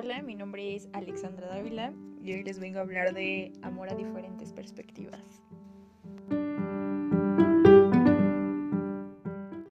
Hola, mi nombre es Alexandra Dávila y hoy les vengo a hablar de amor a diferentes perspectivas.